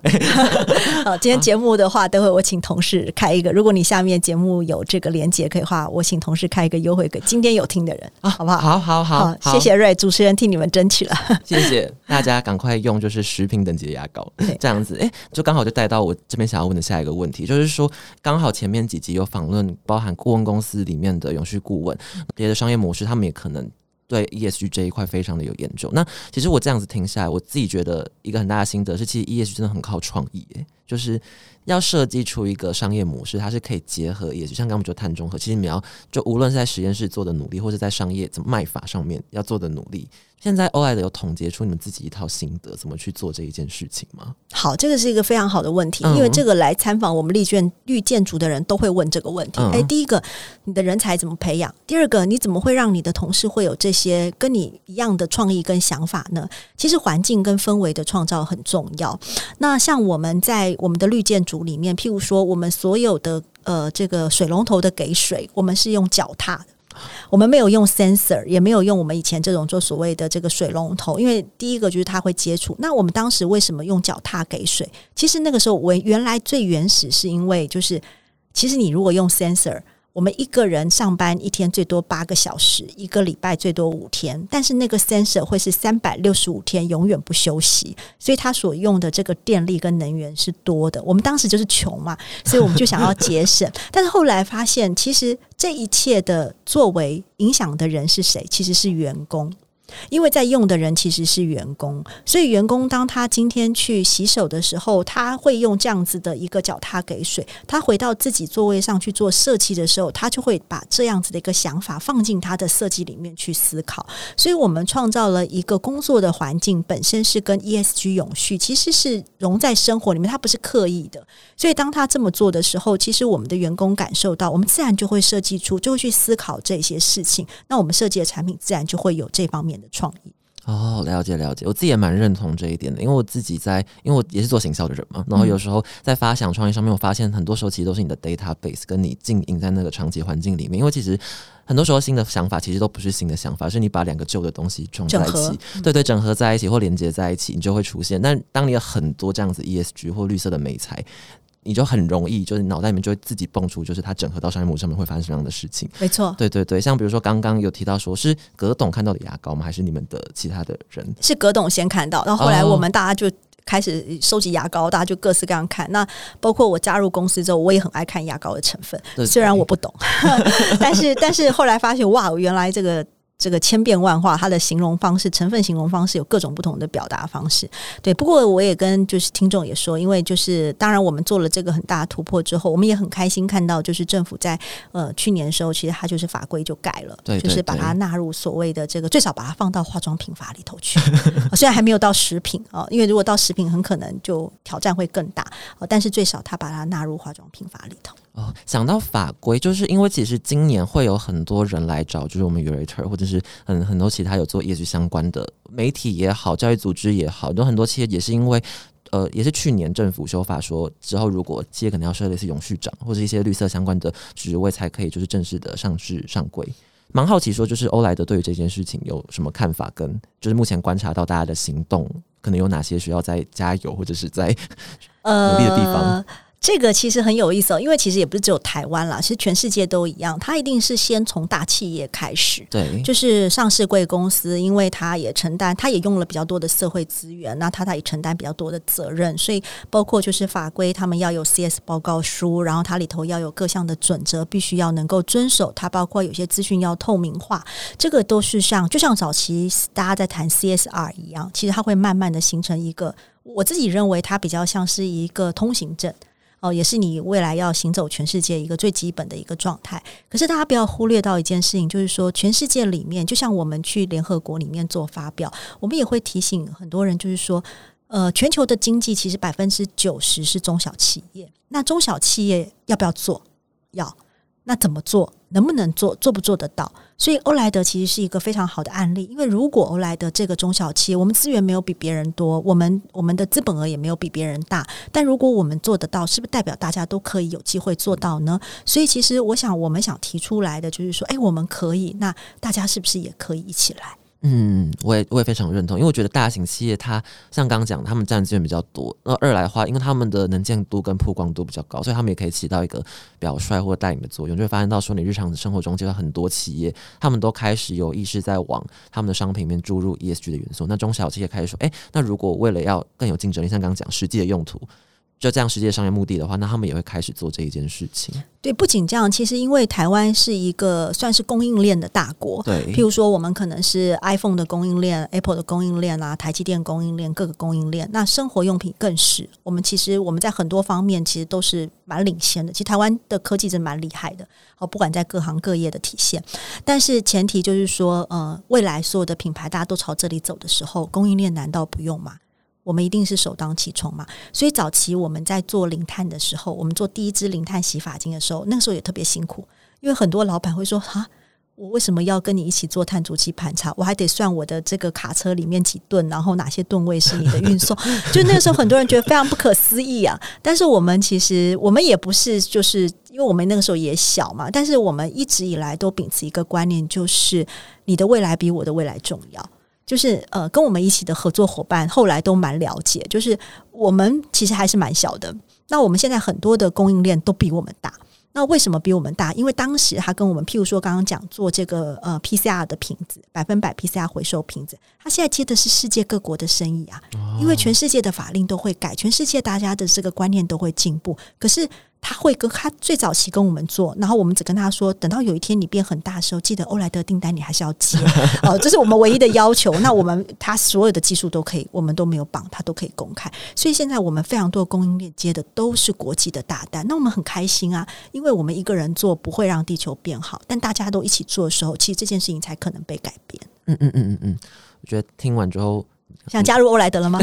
Speaker 2: [laughs]
Speaker 1: 好，今天节目的话，待会我请同事开一个。如果你下面节目有这个连接可以话，我请同事开一个优惠给今天有听的人啊，好不好？
Speaker 2: 好好好，
Speaker 1: 谢谢瑞主持人替你们争取了。[laughs]
Speaker 2: 谢谢大家，赶快用就是食品等级的牙膏，这样子，哎，就刚好就带到我这边想要问的下一个问题，就是说。刚好前面几集有访问，包含顾问公司里面的永续顾问，别的商业模式，他们也可能对 ESG 这一块非常的有研究。那其实我这样子停下来，我自己觉得一个很大的心得是，其实 ESG 真的很靠创意，就是要设计出一个商业模式，它是可以结合，也就像刚刚我们说碳中和，其实你要就无论是在实验室做的努力，或者在商业怎么卖法上面要做的努力。现在欧莱德有统结出你们自己一套心得，怎么去做这一件事情吗？
Speaker 1: 好，这个是一个非常好的问题，因为这个来参访我们绿建绿建筑的人都会问这个问题。哎，第一个，你的人才怎么培养？第二个，你怎么会让你的同事会有这些跟你一样的创意跟想法呢？其实环境跟氛围的创造很重要。那像我们在我们的绿建筑里面，譬如说，我们所有的呃这个水龙头的给水，我们是用脚踏的。我们没有用 sensor，也没有用我们以前这种做所谓的这个水龙头，因为第一个就是它会接触。那我们当时为什么用脚踏给水？其实那个时候我原来最原始是因为就是，其实你如果用 sensor。我们一个人上班一天最多八个小时，一个礼拜最多五天，但是那个 sensor 会是三百六十五天永远不休息，所以它所用的这个电力跟能源是多的。我们当时就是穷嘛，所以我们就想要节省，[laughs] 但是后来发现，其实这一切的作为影响的人是谁？其实是员工。因为在用的人其实是员工，所以员工当他今天去洗手的时候，他会用这样子的一个脚踏给水。他回到自己座位上去做设计的时候，他就会把这样子的一个想法放进他的设计里面去思考。所以我们创造了一个工作的环境，本身是跟 ESG 永续其实是融在生活里面，它不是刻意的。所以当他这么做的时候，其实我们的员工感受到，我们自然就会设计出，就会去思考这些事情。那我们设计的产品自然就会有这方面。的创意
Speaker 2: 哦，了解了解，我自己也蛮认同这一点的，因为我自己在，因为我也是做行销的人嘛，然后有时候在发想创意上面，我发现很多时候其实都是你的 database 跟你经营在那个长期环境里面，因为其实很多时候新的想法其实都不是新的想法，是你把两个旧的东西装在一起，对对，整合在一起或连接在一起，你就会出现。但当你有很多这样子 ESG 或绿色的美材。你就很容易，就是脑袋里面就会自己蹦出，就是它整合到商业模式上面会发生什么样的事情。
Speaker 1: 没错，
Speaker 2: 对对对，像比如说刚刚有提到说是葛董看到的牙膏吗？还是你们的其他的人？
Speaker 1: 是葛董先看到，然后后来我们大家就开始收集牙膏，大家就各式各样看。那包括我加入公司之后，我也很爱看牙膏的成分，虽然我不懂，[laughs] 但是但是后来发现哇，原来这个。这个千变万化，它的形容方式、成分形容方式有各种不同的表达方式。对，不过我也跟就是听众也说，因为就是当然我们做了这个很大的突破之后，我们也很开心看到，就是政府在呃去年的时候，其实它就是法规就改了，
Speaker 2: 对
Speaker 1: 就是把它纳入所谓的这个最少把它放到化妆品法里头去。[laughs] 虽然还没有到食品啊，因为如果到食品，很可能就挑战会更大。但是最少它把它纳入化妆品法里头。
Speaker 2: 哦，想到法规，就是因为其实今年会有很多人来找，就是我们 Urator 或者是很很多其他有做业绩相关的媒体也好，教育组织也好，有很多企业也是因为呃，也是去年政府修法说之后，如果企业可能要设类似永续长或者一些绿色相关的职位，才可以就是正式的上市上柜。蛮好奇说，就是欧莱德对于这件事情有什么看法？跟就是目前观察到大家的行动，可能有哪些需要再加油或者是在 [laughs] 努力的地方？
Speaker 1: 这个其实很有意思哦，因为其实也不是只有台湾啦，其实全世界都一样。它一定是先从大企业开始，
Speaker 2: 对，
Speaker 1: 就是上市贵公司，因为它也承担，它也用了比较多的社会资源，那它它也承担比较多的责任，所以包括就是法规，他们要有 CS 报告书，然后它里头要有各项的准则，必须要能够遵守。它包括有些资讯要透明化，这个都是像就像早期大家在谈 CSR 一样，其实它会慢慢的形成一个，我自己认为它比较像是一个通行证。哦，也是你未来要行走全世界一个最基本的一个状态。可是大家不要忽略到一件事情，就是说全世界里面，就像我们去联合国里面做发表，我们也会提醒很多人，就是说，呃，全球的经济其实百分之九十是中小企业。那中小企业要不要做？要。那怎么做？能不能做？做不做得到？所以欧莱德其实是一个非常好的案例。因为如果欧莱德这个中小企业，我们资源没有比别人多，我们我们的资本额也没有比别人大，但如果我们做得到，是不是代表大家都可以有机会做到呢？所以，其实我想，我们想提出来的就是说，哎，我们可以，那大家是不是也可以一起来？
Speaker 2: 嗯，我也我也非常认同，因为我觉得大型企业它像刚刚讲，他们占资源比较多。那二来的话，因为他们的能见度跟曝光度比较高，所以他们也可以起到一个表率或带领的作用。就会发现到说，你日常的生活中，其实很多企业他们都开始有意识在往他们的商品里面注入 ESG 的元素。那中小企业开始说，哎，那如果为了要更有竞争力，像刚刚讲实际的用途。就这样，实际的商业目的的话，那他们也会开始做这一件事情。
Speaker 1: 对，不仅这样，其实因为台湾是一个算是供应链的大国，
Speaker 2: 对，
Speaker 1: 譬如说我们可能是 iPhone 的供应链、Apple 的供应链啊，台积电供应链，各个供应链。那生活用品更是，我们其实我们在很多方面其实都是蛮领先的。其实台湾的科技真蛮厉害的，好，不管在各行各业的体现。但是前提就是说，呃，未来所有的品牌大家都朝这里走的时候，供应链难道不用吗？我们一定是首当其冲嘛，所以早期我们在做零碳的时候，我们做第一支零碳洗发精的时候，那个时候也特别辛苦，因为很多老板会说：“哈，我为什么要跟你一起做碳足迹盘查？我还得算我的这个卡车里面几吨，然后哪些吨位是你的运送？” [laughs] 就那个时候，很多人觉得非常不可思议啊。但是我们其实我们也不是，就是因为我们那个时候也小嘛，但是我们一直以来都秉持一个观念，就是你的未来比我的未来重要。就是呃，跟我们一起的合作伙伴后来都蛮了解，就是我们其实还是蛮小的。那我们现在很多的供应链都比我们大。那为什么比我们大？因为当时他跟我们，譬如说刚刚讲做这个呃 PCR 的瓶子，百分百 PCR 回收瓶子，他现在接的是世界各国的生意啊。因为全世界的法令都会改，全世界大家的这个观念都会进步。可是。他会跟他最早期跟我们做，然后我们只跟他说，等到有一天你变很大的时候，记得欧莱德订单你还是要接 [laughs] 哦，这是我们唯一的要求。那我们他所有的技术都可以，我们都没有绑，他都可以公开。所以现在我们非常多的供应链接的都是国际的大单，那我们很开心啊，因为我们一个人做不会让地球变好，但大家都一起做的时候，其实这件事情才可能被改变。
Speaker 2: 嗯嗯嗯嗯嗯，我觉得听完之后。
Speaker 1: 想加入欧莱德了吗？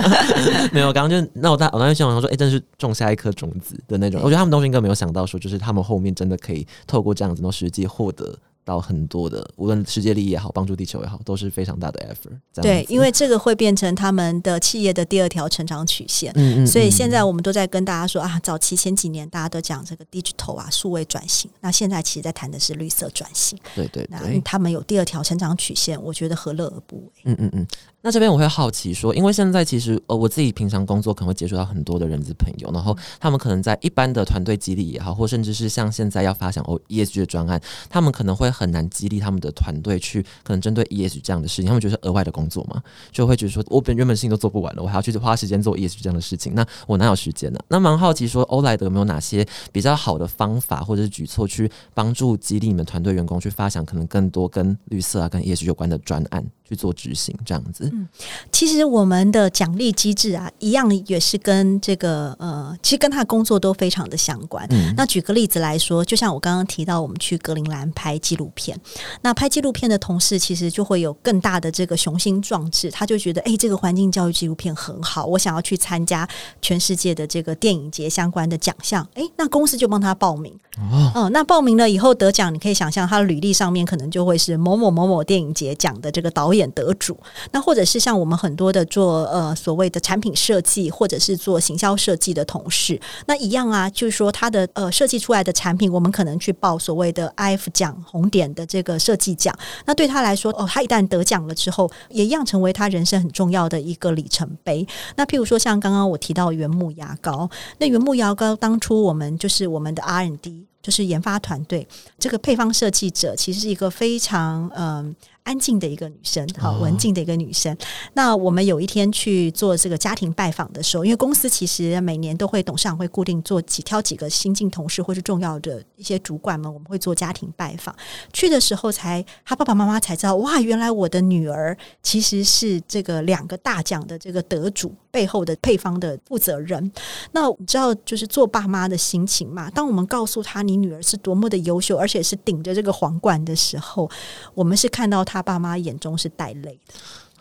Speaker 1: [laughs]
Speaker 2: 没有，刚刚就那我大我当时想说，哎，真是种下一颗种子的那种。我觉得他们东西应该没有想到，说就是他们后面真的可以透过这样子，能实际获得。到很多的，无论世界利益也好，帮助地球也好，都是非常大的 effort。
Speaker 1: 对，因为这个会变成他们的企业的第二条成长曲线。嗯嗯。所以现在我们都在跟大家说啊，早期前几年大家都讲这个 digital 啊，数位转型。那现在其实在谈的是绿色转型。
Speaker 2: 对对。
Speaker 1: 那他们有第二条成长曲线，我觉得何乐而不为？
Speaker 2: 嗯嗯嗯。那这边我会好奇说，因为现在其实呃，我自己平常工作可能会接触到很多的人资朋友，然后他们可能在一般的团队激励也好，或甚至是像现在要发想哦 ESG 的专案，他们可能会很难激励他们的团队去可能针对 ESG 这样的事情，他们觉得额外的工作嘛，就会觉得说我本原本事情都做不完了，我还要去花时间做 ESG 这样的事情，那我哪有时间呢？那蛮好奇说欧莱德有没有哪些比较好的方法或者是举措去帮助激励你们团队员工去发想可能更多跟绿色啊跟 ESG 有关的专案？去做执行这样子，嗯，
Speaker 1: 其实我们的奖励机制啊，一样也是跟这个呃，其实跟他工作都非常的相关。嗯，那举个例子来说，就像我刚刚提到，我们去格陵兰拍纪录片，那拍纪录片的同事其实就会有更大的这个雄心壮志，他就觉得，哎，这个环境教育纪录片很好，我想要去参加全世界的这个电影节相关的奖项，哎，那公司就帮他报名。哦，嗯，那报名了以后得奖，你可以想象他的履历上面可能就会是某某某某电影节奖的这个导演。得主，那或者是像我们很多的做呃所谓的产品设计，或者是做行销设计的同事，那一样啊，就是说他的呃设计出来的产品，我们可能去报所谓的 IF 奖红点的这个设计奖。那对他来说，哦，他一旦得奖了之后，也一样成为他人生很重要的一个里程碑。那譬如说，像刚刚我提到原木牙膏，那原木牙膏当初我们就是我们的 R&D，就是研发团队，这个配方设计者其实是一个非常嗯。安静的一个女生，好文静的一个女生。那我们有一天去做这个家庭拜访的时候，因为公司其实每年都会董事长会固定做几挑几个新进同事或是重要的一些主管们，我们会做家庭拜访。去的时候才他爸爸妈妈才知道，哇，原来我的女儿其实是这个两个大奖的这个得主背后的配方的负责人。那你知道就是做爸妈的心情嘛？当我们告诉他你女儿是多么的优秀，而且是顶着这个皇冠的时候，我们是看到。他爸妈眼中是带泪的，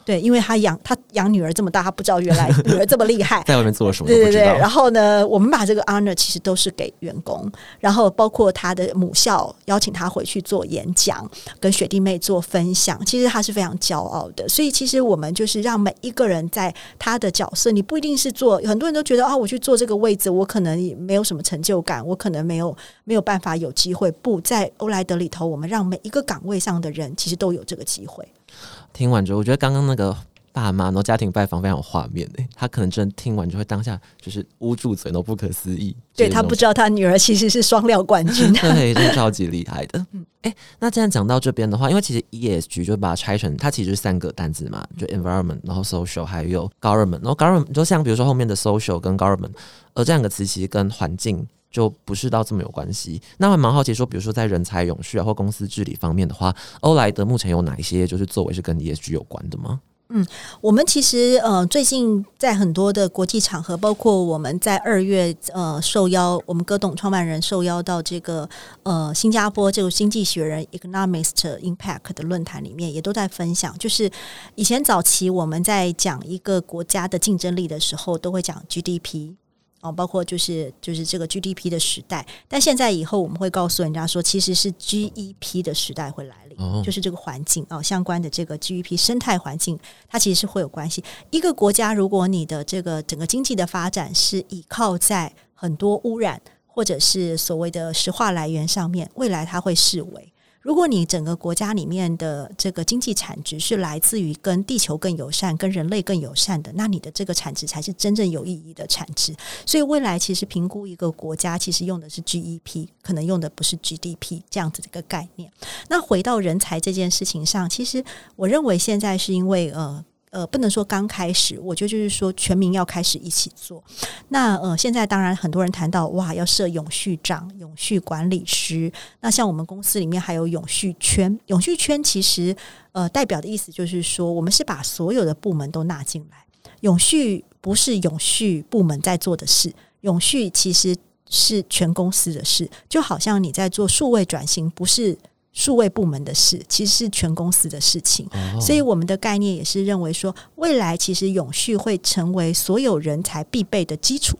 Speaker 1: 对，因为他养他养女儿这么大，他不知道原来 [laughs] 女儿这么厉害，
Speaker 2: 在外面做了什么？
Speaker 1: 对对对。然后呢，我们把这个 honor 其实都是给员工，然后包括他的母校邀请他回去做演讲，跟学弟妹做分享，其实他是非常骄傲的。所以其实我们就是让每一个人在他的角色，你不一定是做，很多人都觉得啊，我去做这个位置，我可能没有什么成就感，我可能没有没有办法有机会。不在欧莱德里头，我们让每一个岗位上的人，其实都有这个。机会，
Speaker 2: 听完之后，我觉得刚刚那个爸妈然后家庭拜访非常有画面诶，他可能真的听完就会当下就是捂住嘴，都不可思议。
Speaker 1: 对他不知道他女儿其实是双料冠军，[laughs]
Speaker 2: 对，真的超级厉害的。哎，那既然讲到这边的话，因为其实 ESG 就把它拆成，它其实是三个单字嘛，就 environment，然后 social，还有 government。然后 government 就像比如说后面的 social 跟 government，而这两个词其实跟环境。就不是到这么有关系。那还蛮好奇说，比如说在人才永续啊或公司治理方面的话，欧莱德目前有哪一些就是作为是跟 ESG 有关的吗？
Speaker 1: 嗯，我们其实呃最近在很多的国际场合，包括我们在二月呃受邀，我们歌董创办人受邀到这个呃新加坡这个经济学人 Economist Impact 的论坛里面，也都在分享。就是以前早期我们在讲一个国家的竞争力的时候，都会讲 GDP。哦，包括就是就是这个 GDP 的时代，但现在以后我们会告诉人家说，其实是 GEP 的时代会来临，就是这个环境啊相关的这个 GEP 生态环境，它其实是会有关系。一个国家如果你的这个整个经济的发展是依靠在很多污染或者是所谓的石化来源上面，未来它会视为。如果你整个国家里面的这个经济产值是来自于跟地球更友善、跟人类更友善的，那你的这个产值才是真正有意义的产值。所以未来其实评估一个国家，其实用的是 GEP，可能用的不是 GDP 这样子的一个概念。那回到人才这件事情上，其实我认为现在是因为呃。呃，不能说刚开始，我觉得就是说全民要开始一起做。那呃，现在当然很多人谈到哇，要设永续长、永续管理师。那像我们公司里面还有永续圈，永续圈其实呃代表的意思就是说，我们是把所有的部门都纳进来。永续不是永续部门在做的事，永续其实是全公司的事。就好像你在做数位转型，不是。数位部门的事其实是全公司的事情，所以我们的概念也是认为说，未来其实永续会成为所有人才必备的基础，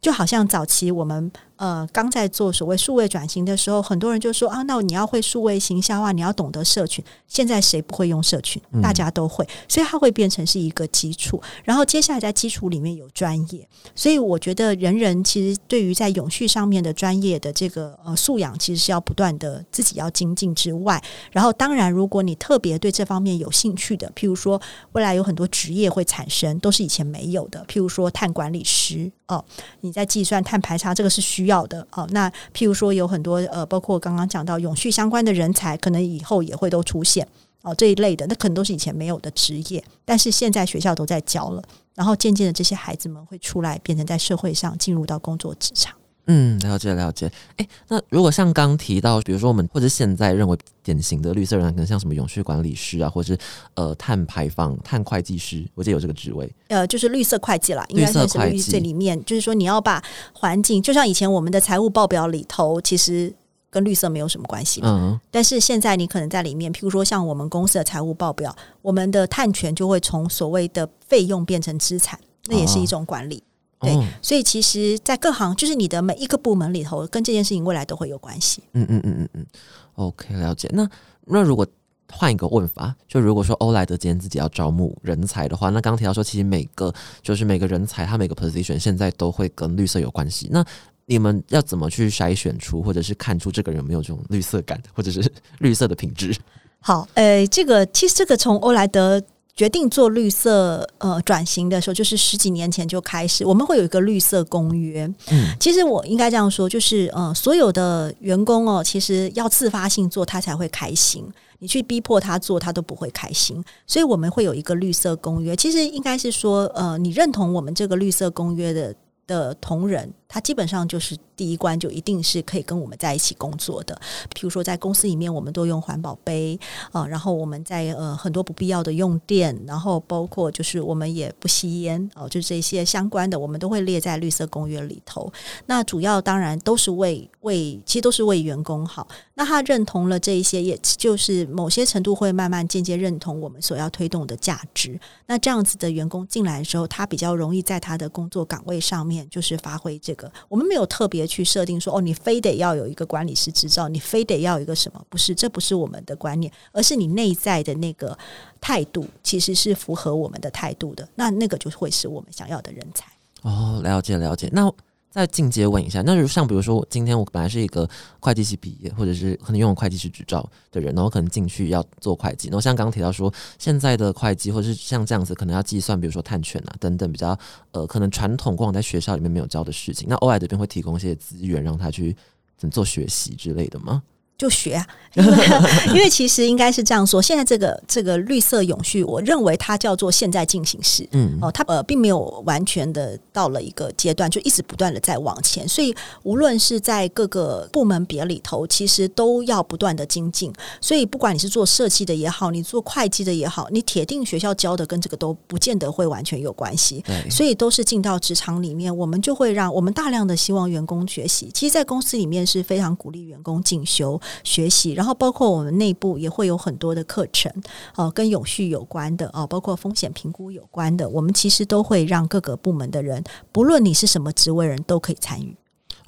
Speaker 1: 就好像早期我们。呃，刚在做所谓数位转型的时候，很多人就说啊，那你要会数位行销啊，你要懂得社群。现在谁不会用社群？大家都会，所以它会变成是一个基础。然后接下来在基础里面有专业，所以我觉得人人其实对于在永续上面的专业的这个呃素养，其实是要不断的自己要精进之外，然后当然如果你特别对这方面有兴趣的，譬如说未来有很多职业会产生，都是以前没有的，譬如说碳管理师哦，你在计算碳排查这个是需。要要的哦。那譬如说有很多呃，包括刚刚讲到永续相关的人才，可能以后也会都出现哦这一类的，那可能都是以前没有的职业，但是现在学校都在教了，然后渐渐的这些孩子们会出来，变成在社会上进入到工作职场。
Speaker 2: 嗯，了解了解。哎，那如果像刚提到，比如说我们或者现在认为典型的绿色人，可能像什么永续管理师啊，或者是呃碳排放、碳会计师，我记得有这个职位。
Speaker 1: 呃，就是绿色会计啦，应该算是绿色里面，就是说你要把环境，就像以前我们的财务报表里头，其实跟绿色没有什么关系。嗯。但是现在你可能在里面，譬如说像我们公司的财务报表，我们的碳权就会从所谓的费用变成资产，那也是一种管理。对，所以其实，在各行，就是你的每一个部门里头，跟这件事情未来都会有关系。
Speaker 2: 嗯嗯嗯嗯嗯，OK，了解。那那如果换一个问法，就如果说欧莱德今天自己要招募人才的话，那刚提到说，其实每个就是每个人才，他每个 position 现在都会跟绿色有关系。那你们要怎么去筛选出，或者是看出这个人有没有这种绿色感，或者是 [laughs] 绿色的品质？
Speaker 1: 好，呃，这个其实这个从欧莱德。决定做绿色呃转型的时候，就是十几年前就开始，我们会有一个绿色公约。嗯，其实我应该这样说，就是呃，所有的员工哦，其实要自发性做，他才会开心。你去逼迫他做，他都不会开心。所以我们会有一个绿色公约。其实应该是说，呃，你认同我们这个绿色公约的的同仁。他基本上就是第一关，就一定是可以跟我们在一起工作的。比如说，在公司里面，我们都用环保杯啊，然后我们在呃很多不必要的用电，然后包括就是我们也不吸烟哦，就这些相关的，我们都会列在绿色公约里头。那主要当然都是为为，其实都是为员工好。那他认同了这一些，也就是某些程度会慢慢间接认同我们所要推动的价值。那这样子的员工进来的时候，他比较容易在他的工作岗位上面就是发挥这个。我们没有特别去设定说哦，你非得要有一个管理师执照，你非得要一个什么？不是，这不是我们的观念，而是你内在的那个态度，其实是符合我们的态度的。那那个就会是我们想要的人才。
Speaker 2: 哦，了解了解。那。再进阶问一下，那就像比如说，我今天我本来是一个会计系毕业，或者是可能拥有会计师执照的人，然后可能进去要做会计。然后像刚刚提到说，现在的会计或者是像这样子，可能要计算，比如说碳权啊等等比较呃，可能传统过往在学校里面没有教的事情。那 OI 这边会提供一些资源，让他去怎么做学习之类的吗？
Speaker 1: 就学啊，[laughs] 因为 [laughs] 因为其实应该是这样说，现在这个这个绿色永续，我认为它叫做现在进行时，嗯，哦，它呃并没有完全的到了一个阶段，就一直不断的在往前，所以无论是在各个部门别里头，其实都要不断的精进。所以不管你是做设计的也好，你做会计的也好，你铁定学校教的跟这个都不见得会完全有关系，所以都是进到职场里面，我们就会让我们大量的希望员工学习。其实，在公司里面是非常鼓励员工进修。学习，然后包括我们内部也会有很多的课程，哦，跟永续有关的哦，包括风险评估有关的，我们其实都会让各个部门的人，不论你是什么职位人都可以参与。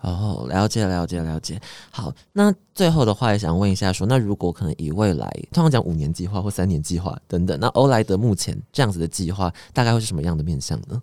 Speaker 2: 哦，了解，了解，了解。好，那最后的话也想问一下，说那如果可能以未来，通常讲五年计划或三年计划等等，那欧莱德目前这样子的计划，大概会是什么样的面向呢？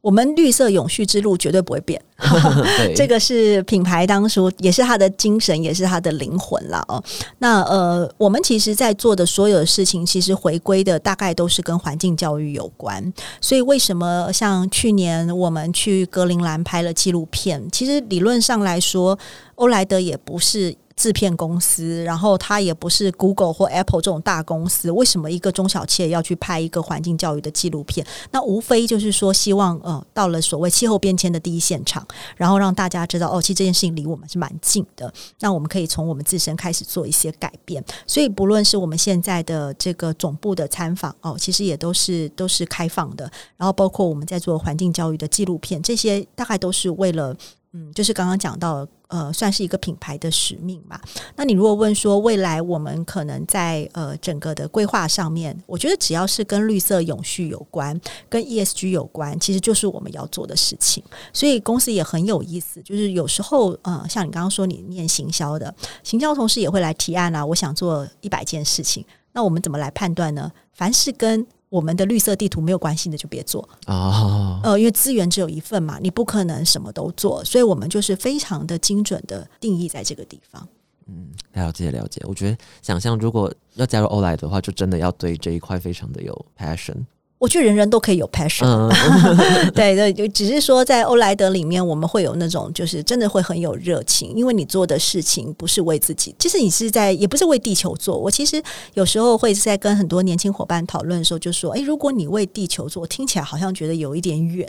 Speaker 1: 我们绿色永续之路绝对不会变，[laughs] 这个是品牌当初也是它的精神，也是它的灵魂了哦。那呃，我们其实在做的所有的事情，其实回归的大概都是跟环境教育有关。所以为什么像去年我们去格陵兰拍了纪录片？其实理论上来说，欧莱德也不是。制片公司，然后它也不是 Google 或 Apple 这种大公司，为什么一个中小企业要去拍一个环境教育的纪录片？那无非就是说，希望呃，到了所谓气候变迁的第一现场，然后让大家知道，哦，其实这件事情离我们是蛮近的。那我们可以从我们自身开始做一些改变。所以，不论是我们现在的这个总部的参访哦，其实也都是都是开放的。然后，包括我们在做环境教育的纪录片，这些大概都是为了。嗯，就是刚刚讲到，呃，算是一个品牌的使命嘛。那你如果问说未来我们可能在呃整个的规划上面，我觉得只要是跟绿色永续有关、跟 ESG 有关，其实就是我们要做的事情。所以公司也很有意思，就是有时候，呃，像你刚刚说你念行销的，行销同事也会来提案啊，我想做一百件事情，那我们怎么来判断呢？凡是跟我们的绿色地图没有关系的就别做啊，呃，因为资源只有一份嘛，你不可能什么都做，所以我们就是非常的精准的定义在这个地方。
Speaker 2: 嗯，了解了解。我觉得想象如果要加入欧莱的话，就真的要对这一块非常的有 passion。
Speaker 1: 我觉得人人都可以有 passion，
Speaker 2: 嗯，[laughs]
Speaker 1: 对对，就只是说在欧莱德里面，我们会有那种就是真的会很有热情，因为你做的事情不是为自己，其实你是在也不是为地球做。我其实有时候会在跟很多年轻伙伴讨论的时候，就说：“哎，如果你为地球做，听起来好像觉得有一点远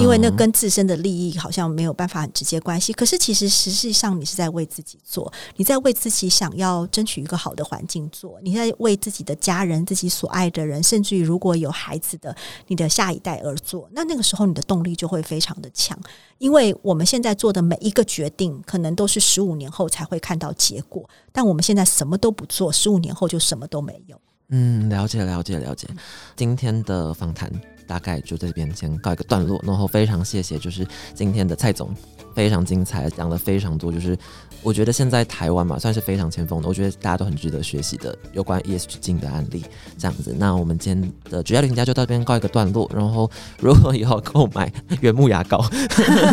Speaker 1: 因为那跟自身的利益好像没有办法很直接关系。可是其实实际上你是在为自己做，你在为自己想要争取一个好的环境做，你在为自己的家人、自己所爱的人，甚至于如果有孩子的你的下一代而做，那那个时候你的动力就会非常的强，因为我们现在做的每一个决定，可能都是十五年后才会看到结果，但我们现在什么都不做，十五年后就什么都没有。
Speaker 2: 嗯，了解了解了解。今天的访谈大概就在这边先告一个段落，然后非常谢谢，就是今天的蔡总非常精彩，讲了非常多，就是我觉得现在台湾嘛算是非常前锋的，我觉得大家都很值得学习的有关 ESG 进的案例这样子。那我们今天的主要旅行家就到这边告一个段落，然后如果以后购买原木牙膏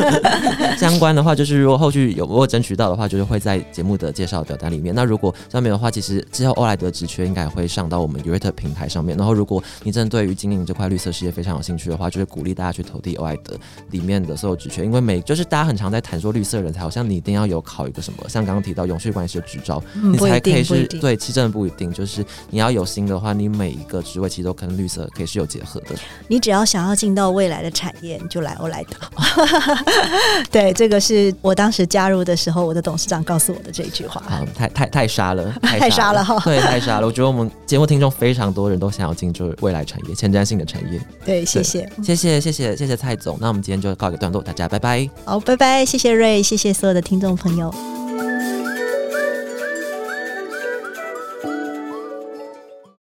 Speaker 2: [laughs] 相关的话，就是如果后续有如果争取到的话，就是会在节目的介绍表单里面。那如果上面的话，其实之后欧莱德职缺应该会上到我们 u r a t 平台上面。然后如果你真的对于经营这块绿色事业非常有兴趣的话，就是鼓励大家去投递欧莱德里面的所有职缺，因为每就是大家很常在谈说绿色人才，好像你一定要有考一个什么，像刚刚提到永续管理师的执照，你才可以。是对，其实真的不一定，就是你要有心的话，你每一个职位其实都跟绿色可以是有结合的。
Speaker 1: 你只要想要进到未来的产业，你就来欧莱德。[laughs] 对，这个是我当时加入的时候，我的董事长告诉我的这一句话。
Speaker 2: 啊，太太太杀了，
Speaker 1: 太杀了哈
Speaker 2: 对，太杀了。我觉得我们节目听众非常多人都想要进就是未来产业、前瞻性的产业。
Speaker 1: 对，谢谢。
Speaker 2: 谢谢，谢谢，谢谢蔡总。那我们今天就告一个段落，大家拜拜。
Speaker 1: 好，拜拜，谢谢瑞，谢谢所有的听众朋友。thank you